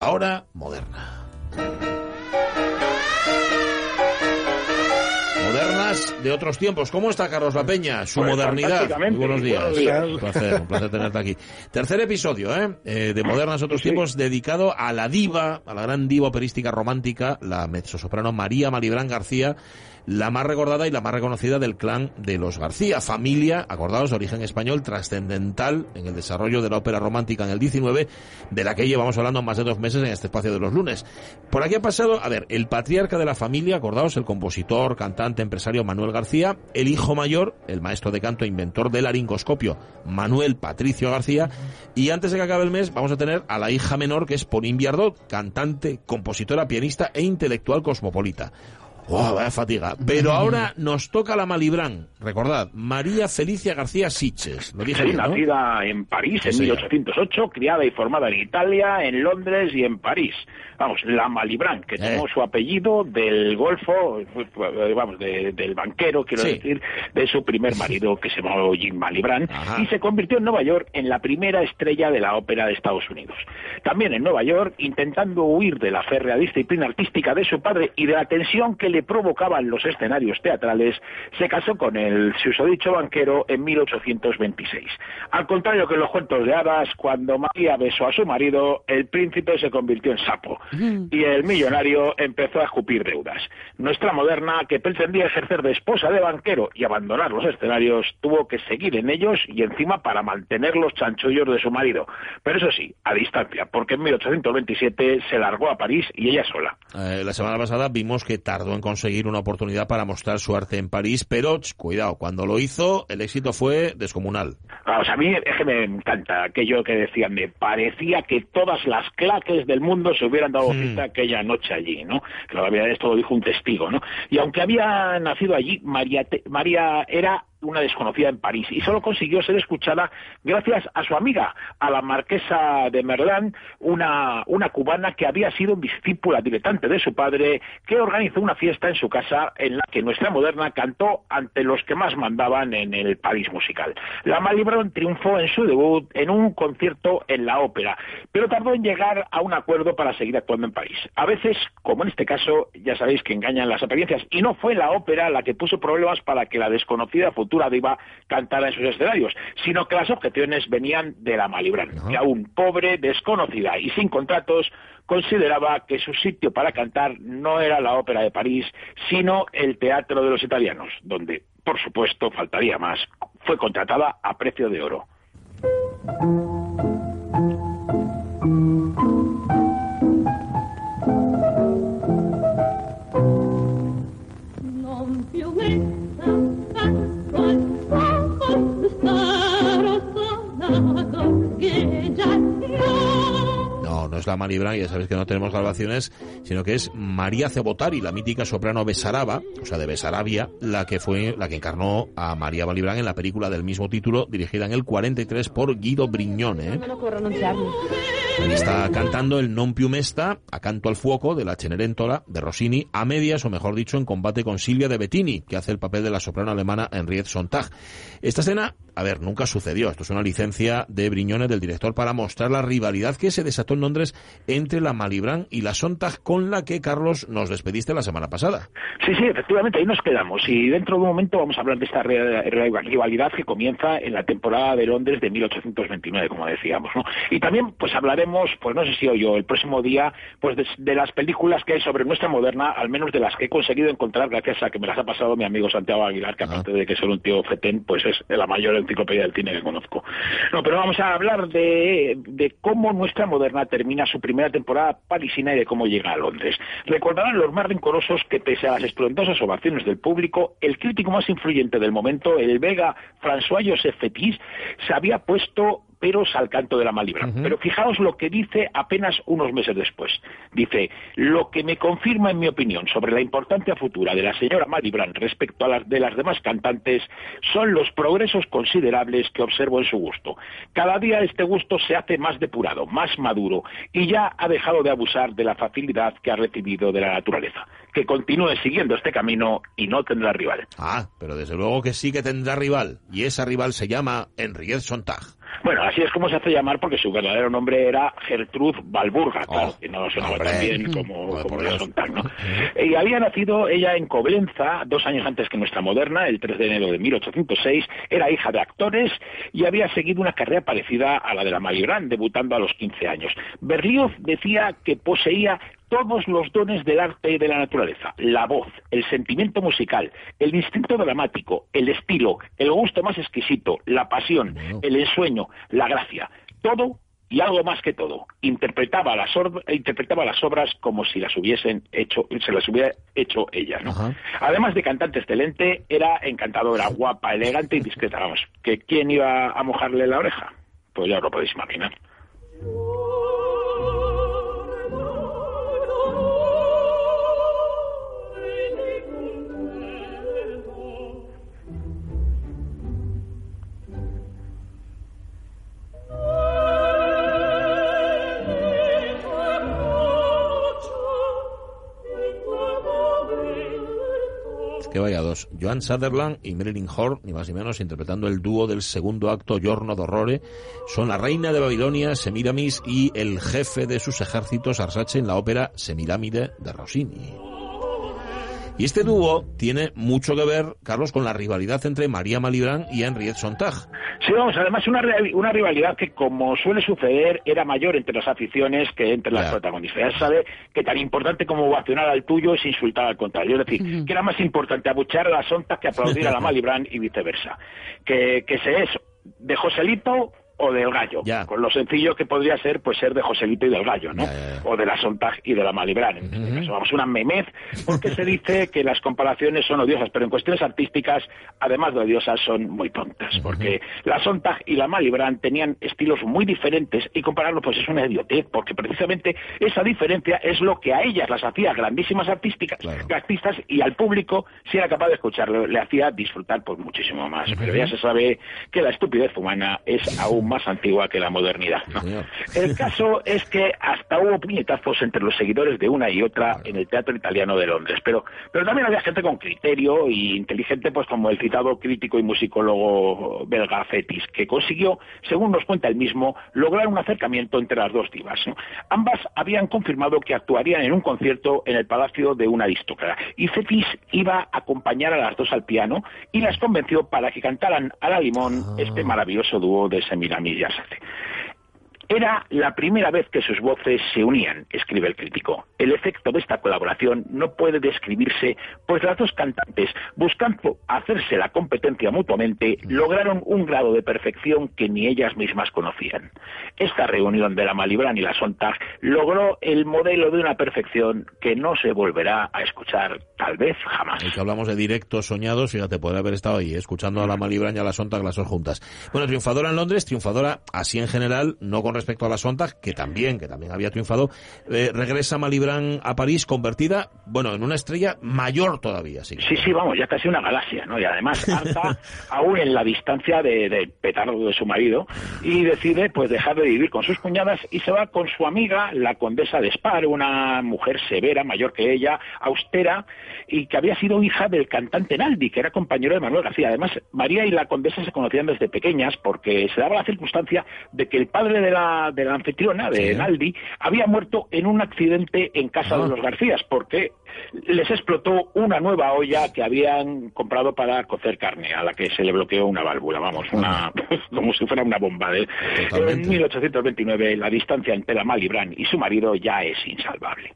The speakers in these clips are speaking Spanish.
Ahora, moderna. Modernas de otros tiempos. ¿Cómo está Carlos La Peña? Su Pues modernidad. Muy buenos días. Buenos días. Un placer, un placer tenerte aquí. Tercer episodio, ¿eh? Eh, de Modernas de otros tiempos dedicado a la diva, a la gran diva operística romántica, la mezzosoprano María Malibrán García, la más recordada y la más reconocida del clan de los García, familia, acordados, de origen español, trascendental en el desarrollo de la ópera romántica en el 19, de la que llevamos hablando más de dos meses en este espacio de los lunes. Por aquí ha pasado, a ver, el patriarca de la familia, acordados, el compositor, cantante, empresario Manuel García, el hijo mayor, el maestro de canto e inventor del laringoscopio, Manuel Patricio García, y antes de que acabe el mes vamos a tener a la hija menor, que es Pauline Biardot, cantante, compositora, pianista e intelectual cosmopolita. ¡Oh, vaya fatiga! Pero ahora nos toca la Malibrán. Recordad, María Felicia García Siches. Lo dije Sí, bien, ¿no? nacida en París en Sí, señor. 1808, criada y formada en Italia, en Londres y en París. Vamos, la Malibran, que Eh. tomó su apellido del Golfo, vamos, de- del banquero, quiero Sí. decir, de su primer marido, que se llamó Jim Malibran, Ajá. y se convirtió en Nueva York en la primera estrella de la ópera de Estados Unidos. También en Nueva York, intentando huir de la férrea disciplina artística de su padre y de la tensión que le provocaban los escenarios teatrales, se casó con el susodicho banquero en 1826. Al contrario que en los cuentos de hadas, cuando María besó a su marido, el príncipe se convirtió en sapo y el millonario empezó a escupir deudas. Nuestra moderna, que pretendía ejercer de esposa de banquero y abandonar los escenarios, tuvo que seguir en ellos y encima para mantener los chanchullos de su marido. Pero eso sí, a distancia, porque en 1827 se largó a París y ella sola. Eh, la semana pasada vimos que tardó en conseguir una oportunidad para mostrar su arte en París, pero cuidado, cuando lo hizo, el éxito fue descomunal. Vamos, a mí es que me encanta aquello que decían, me parecía que todas las claques del mundo se hubieran dado Hmm. cita aquella noche allí, ¿no? Que la verdad esto lo dijo un testigo, ¿no? Y aunque había nacido allí, María, María era una desconocida en París y solo consiguió ser escuchada gracias a su amiga, a la marquesa de Merlán, una, una cubana que había sido discípula diletante de su padre, que organizó una fiesta en su casa en la que nuestra moderna cantó ante los que más mandaban en el París musical. La Malibran triunfó en su debut en un concierto en la ópera, pero tardó en llegar a un acuerdo para seguir actuando en París. A veces, como en este caso, ya sabéis que engañan las apariencias, y no fue la ópera la que puso problemas para que la desconocida futura diva cantara en sus escenarios, sino que las objeciones venían de la Malibran, que aún pobre, desconocida y sin contratos, consideraba que su sitio para cantar no era la ópera de París, sino el teatro de los italianos, donde, por supuesto, faltaría más. Fue contratada a precio de oro. Malibran, ya sabéis que no tenemos grabaciones, sino que es María Cebotari, la mítica soprano Besaraba, o sea, de Besarabia, la que fue, la que encarnó a María Malibran en la película del mismo título, dirigida en el 43 por Guido Brignone. Ahí está cantando el Non più mesta, a canto al fuoco, de la Cenerentola, de Rossini, a medias, o mejor dicho, en combate con Silvia de Bettini, que hace el papel de la soprano alemana Henriette Sontag. Esta escena, a ver, nunca sucedió. Esto es una licencia de Brignone, del director, para mostrar la rivalidad que se desató en Londres entre la Malibran y la Sontag, con la que, Carlos, nos despediste la semana pasada. Sí, sí, efectivamente, ahí nos quedamos. Y dentro de un momento vamos a hablar de esta rivalidad que comienza en la temporada de Londres de 1829, como decíamos, ¿no? Y también, pues hablaremos, pues no sé si hoy o el próximo día, pues de, de las películas que hay sobre nuestra moderna, al menos de las que he conseguido encontrar gracias a que me las ha pasado mi amigo Santiago Aguilar, que aparte de que ser un tío fetén, pues es la mayor enciclopedia del cine que conozco. No, pero vamos a hablar de, de cómo nuestra moderna termina su primera temporada parisina y de cómo llega a Londres. Recordarán los más rencorosos que pese a las estruendosas ovaciones del público, el crítico más influyente del momento, el belga François Joseph Fetis, se había puesto peros al canto de la Malibran. Pero fijaos lo que dice apenas unos meses después. Dice, lo que me confirma en mi opinión sobre la importancia futura de la señora Malibran respecto a las de las demás cantantes son los progresos considerables que observo en su gusto. Cada día este gusto se hace más depurado, más maduro y ya ha dejado de abusar de la facilidad que ha recibido de la naturaleza. Que continúe siguiendo este camino y no tendrá rival. Ah, pero desde luego que sí que tendrá rival. Y esa rival se llama Henriette Sontag. Bueno, así es como se hace llamar porque su verdadero nombre era Gertrude Balburga, Oh, claro, que no sonaba tan bien como, Joder, como. Sontag, ¿no? Y había nacido ella en Coblenza dos años antes que nuestra moderna, el 3 de enero de 1806, era hija de actores y había seguido una carrera parecida a la de la Malibran, debutando a los 15 años. Berlioz decía que poseía todos los dones del arte y de la naturaleza, la voz, el sentimiento musical, el instinto dramático, el estilo, el gusto más exquisito, la pasión, el ensueño, la gracia, todo y algo más que todo. Interpretaba las, or- interpretaba las obras como si las hubiesen hecho, se las hubiera hecho ella, ¿no? Además de cantante excelente, era encantadora, guapa, elegante y discreta, vamos. ¿Que quién iba a mojarle la oreja? Pues ya os lo podéis imaginar. Que vaya dos. Joan Sutherland y Marilyn Horn, ni más ni menos, interpretando el dúo del segundo acto Giorno d'Orrore, son la reina de Babilonia, Semiramis, y el jefe de sus ejércitos, Arsace, en la ópera Semiramide de Rossini. Y este dúo tiene mucho que ver, Carlos, con la rivalidad entre María Malibran y Henriette Sontag. Sí, vamos, además una, una rivalidad que, como suele suceder, era mayor entre las aficiones que entre las Ya. protagonistas. Ya sabe que tan importante como ovacionar al tuyo es insultar al contrario. Es decir, que era más importante abuchear a la Sonta que aplaudir a la Malibran y viceversa. Que, que se es de Joselito o del gallo, Ya. con lo sencillo que podría ser pues ser de Joselito y del gallo, ¿no? Ya, ya, ya. O de la Sontag y de la Malibran. En este caso, vamos, una memez, porque se dice que las comparaciones son odiosas, pero en cuestiones artísticas, además de odiosas, son muy tontas, porque la Sontag y la Malibran tenían estilos muy diferentes y compararlo pues es una idiotez, porque precisamente esa diferencia es lo que a ellas las hacía grandísimas artísticas, Claro. artistas y al público, si era capaz de escucharlo, le hacía disfrutar pues muchísimo más. Pero ya se sabe que la estupidez humana es aún más antigua que la modernidad. El caso es que hasta hubo puñetazos entre los seguidores de una y otra en el Teatro Italiano de Londres, pero, pero también había gente con criterio y inteligente, pues como el citado crítico y musicólogo belga Fetis, que consiguió, según nos cuenta él mismo, lograr un acercamiento entre las dos divas. ¿no? Ambas habían confirmado que actuarían en un concierto en el palacio de un aristócrata y Fetis iba a acompañar a las dos al piano y las convenció para que cantaran a la limón este maravilloso dúo de Semiramis Arsace. Era la primera vez que sus voces se unían, escribe el crítico. El efecto de esta colaboración no puede describirse, pues las dos cantantes, buscando hacerse la competencia mutuamente, lograron un grado de perfección que ni ellas mismas conocían. Esta reunión de la Malibran y la Sontag logró el modelo de una perfección que no se volverá a escuchar tal vez jamás. Y que hablamos de directos soñados, fíjate, podría haber estado ahí, escuchando a la Malibran y a la Sontag las dos juntas. Bueno, triunfadora en Londres, triunfadora así en general, no con respecto a la Sontag, que también, que también había triunfado, eh, regresa Malibran a París convertida, bueno, en una estrella mayor todavía, sí. Sí, sí, vamos, ya casi una galaxia, ¿no? Y además harta aún en la distancia de- del petardo de su marido y decide pues dejar de vivir con sus cuñadas y se va con su amiga, la condesa de Spar, una mujer severa, mayor que ella, austera y que había sido hija del cantante Naldi, que era compañero de Manuel García. Además, María y la condesa se conocían desde pequeñas porque se daba la circunstancia de que el padre de la, de la anfitriona, de Sí. Naldi, había muerto en un accidente en casa Ah. de los Garcías porque les explotó una nueva olla que habían comprado para cocer carne, a la que se le bloqueó una válvula, vamos, una, como si fuera una bomba. De, Totalmente. en 1829 la distancia entre la Malibran y su marido ya es insalvable.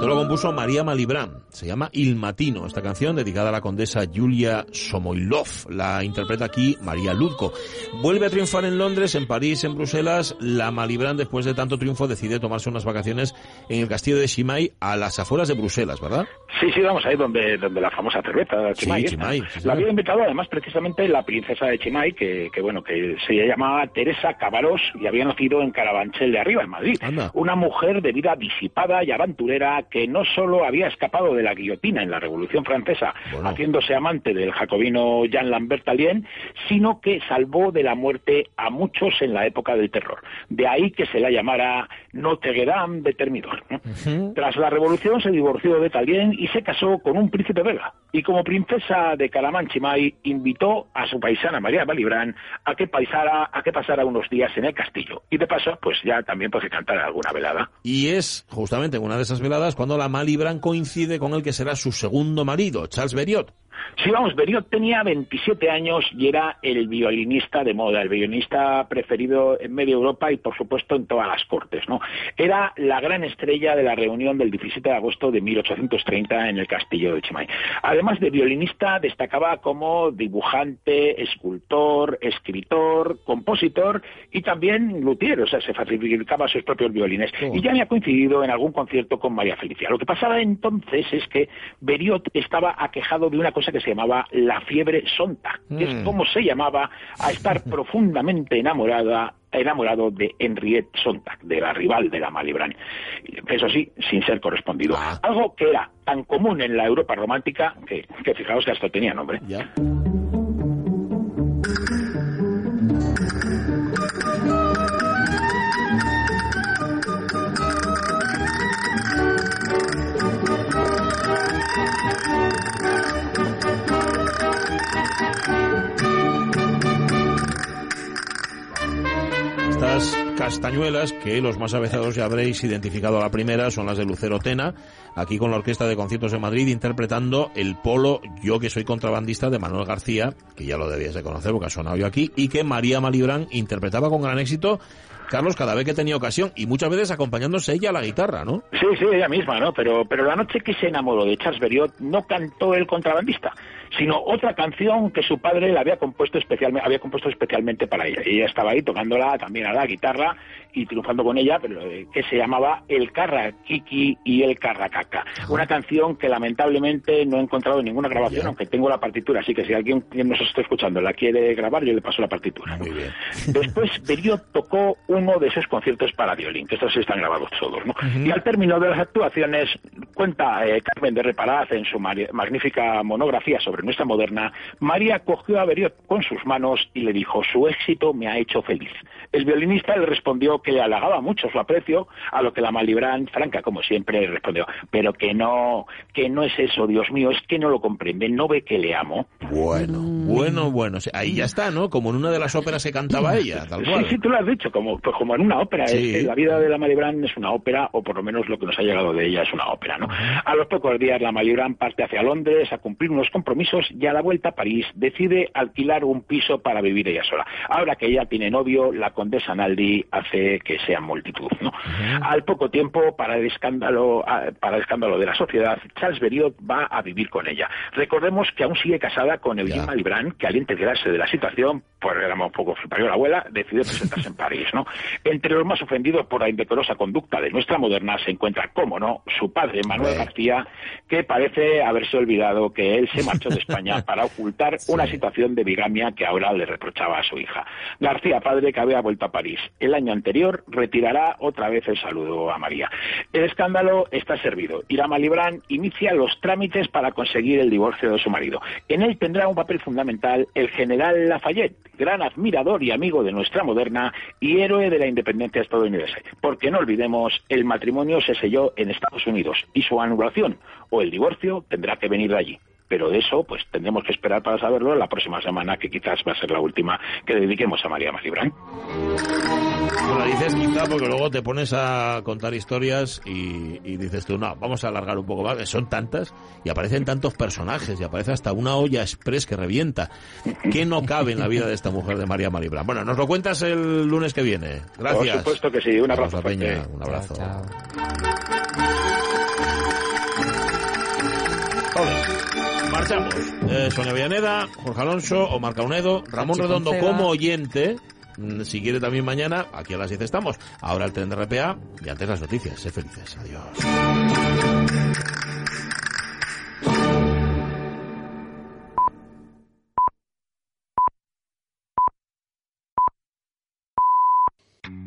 Esto lo compuso María Malibran. Se llama Il Matino. Esta canción dedicada a la condesa Julia Somoilov. La interpreta aquí María Ludko. Vuelve a triunfar en Londres, en París, en Bruselas. La Malibran, después de tanto triunfo, decide tomarse unas vacaciones en el castillo de Chimay, a las afueras de Bruselas, ¿verdad? Sí, sí, vamos ahí donde, donde la famosa cerveza Chimay. Sí, Chimay, sí, la había inventado además precisamente la princesa de Chimay, que, que bueno, que se llamaba Teresa Cabarós y había nacido en Carabanchel de Arriba, en Madrid. Anda. Una mujer de vida disipada y aventurera que no solo había escapado de la guillotina en la Revolución Francesa, Bueno. haciéndose amante del jacobino Jean Lambert Allien, sino que salvó de la muerte a muchos en la época del terror. De ahí que se la llamara Notre Dame de Termidor. ¿no? Tras la revolución se divorció de Talien y se casó con un príncipe belga. Y como princesa de Caramanchimay invitó a su paisana María Malibran a que, paisara, a que pasara unos días en el castillo. Y de paso, pues ya también pues que cantara alguna velada. Y es justamente en una de esas veladas cuando la Malibran coincide con el que será su segundo marido, Charles Berriot. Sí, vamos, Beriot tenía 27 años y era el violinista de moda, el violinista preferido en media Europa y, por supuesto, en todas las cortes, ¿no? Era la gran estrella de la reunión del 17 de agosto de 1830 en el castillo de Chimay. Además de violinista, destacaba como dibujante, escultor, escritor, compositor y también luthier, o sea, se fabricaba sus propios violines. Oh. Y ya había coincidido en algún concierto con María Felicia. Lo que pasaba entonces es que Beriot estaba aquejado de una cosa que se llamaba la fiebre sonta, que es Mm. como se llamaba a estar profundamente enamorada enamorado de Henriette Sontag, de la rival de la Malibran. Eso sí, sin ser correspondido. Ah. Algo que era tan común en la Europa romántica que, que fijaos que hasta tenía nombre. Castañuelas, que los más avezados ya habréis identificado a la primera, son las de Lucero Tena, aquí con la Orquesta de Conciertos de Madrid, interpretando el polo Yo que soy contrabandista de Manuel García, que ya lo debías de conocer porque ha sonado yo aquí, y que María Malibran interpretaba con gran éxito, Carlos, cada vez que tenía ocasión, y muchas veces acompañándose ella a la guitarra, ¿no? Sí, sí, ella misma, ¿no? Pero, pero la noche que se enamoró de Charles Berriot no cantó el contrabandista, sino otra canción que su padre le había compuesto especialmente, había compuesto especialmente para ella. Y ella estaba ahí tocándola también a la guitarra y triunfando con ella, pero eh, que se llamaba El Carra Kiki y El Carra Caca. Una canción que lamentablemente no he encontrado en ninguna grabación, aunque tengo la partitura, así que si alguien que nos está escuchando la quiere grabar, yo le paso la partitura. Muy bien. Después Berriot tocó uno de esos conciertos para violín, que estos están grabados todos, ¿no? Y al término de las actuaciones, cuenta eh, Carmen de Reparaz en su magnífica monografía sobre nuestra moderna, María cogió a Berriot con sus manos y le dijo, su éxito me ha hecho feliz. El violinista le respondió que le halagaba mucho su aprecio, a lo que la Malibran, franca como siempre, respondió, pero que no, que no es eso, Dios mío, es que no lo comprende, no ve que le amo. Bueno, bueno, bueno. O sea, Ahí ya está, ¿no? Como en una de las óperas que cantaba ella, tal Sí, cual. sí, tú lo has dicho, como, pues como en una ópera. Sí. Es que la vida de la Malibran es una ópera, o por lo menos lo que nos ha llegado de ella es una ópera, ¿no? A los pocos días la Malibran parte hacia Londres a cumplir unos compromisos y a la vuelta a París decide alquilar un piso para vivir ella sola. Ahora que ella tiene novio, la condesa Naldi hace que sea multitud, ¿no? Al poco tiempo, para el escándalo, para el escándalo de la sociedad, Charles Berriot va a vivir con ella. Recordemos que aún sigue casada con Eugene. Malibran, que al enterarse de la situación, pues era un poco flipario la abuela, decide presentarse en París, ¿no? Entre los más ofendidos por la indecorosa conducta de nuestra moderna se encuentra, cómo no, su padre Manuel Hombre. García, que parece haberse olvidado que él se marchó de España para ocultar una situación de bigamia que ahora le reprochaba a su hija. García, padre que había vuelto a París el año anterior, retirará otra vez el saludo a María. El escándalo está servido. Irama Librán inicia los trámites para conseguir el divorcio de su marido. En él tendrá un papel fundamental el general Lafayette, gran admirador y amigo de nuestra moderna y héroe de la independencia estadounidense. Porque no olvidemos, el matrimonio se selló en Estados Unidos y su anulación o el divorcio tendrá que venir de allí. Pero de eso, pues tendremos que esperar para saberlo la próxima semana, que quizás va a ser la última que dediquemos a María Malibrán. Bueno, dices quizá porque luego te pones a contar historias y, y dices tú, no, vamos a alargar un poco más, que son tantas y aparecen tantos personajes y aparece hasta una olla express que revienta. ¿Qué no cabe en la vida de esta mujer de María Malibran? Bueno, nos lo cuentas el lunes que viene. Gracias. Por supuesto que sí. Un abrazo Peña, un abrazo. Chao, chao. Marchamos. Eh, Sonia Villaneda, Jorge Alonso, Omar Caunedo, Ramón Pachi Redondo como oyente. Mm, Si quiere también mañana, aquí a las 10 estamos. Ahora el tren de RPA y antes las noticias. Sé felices. Adiós.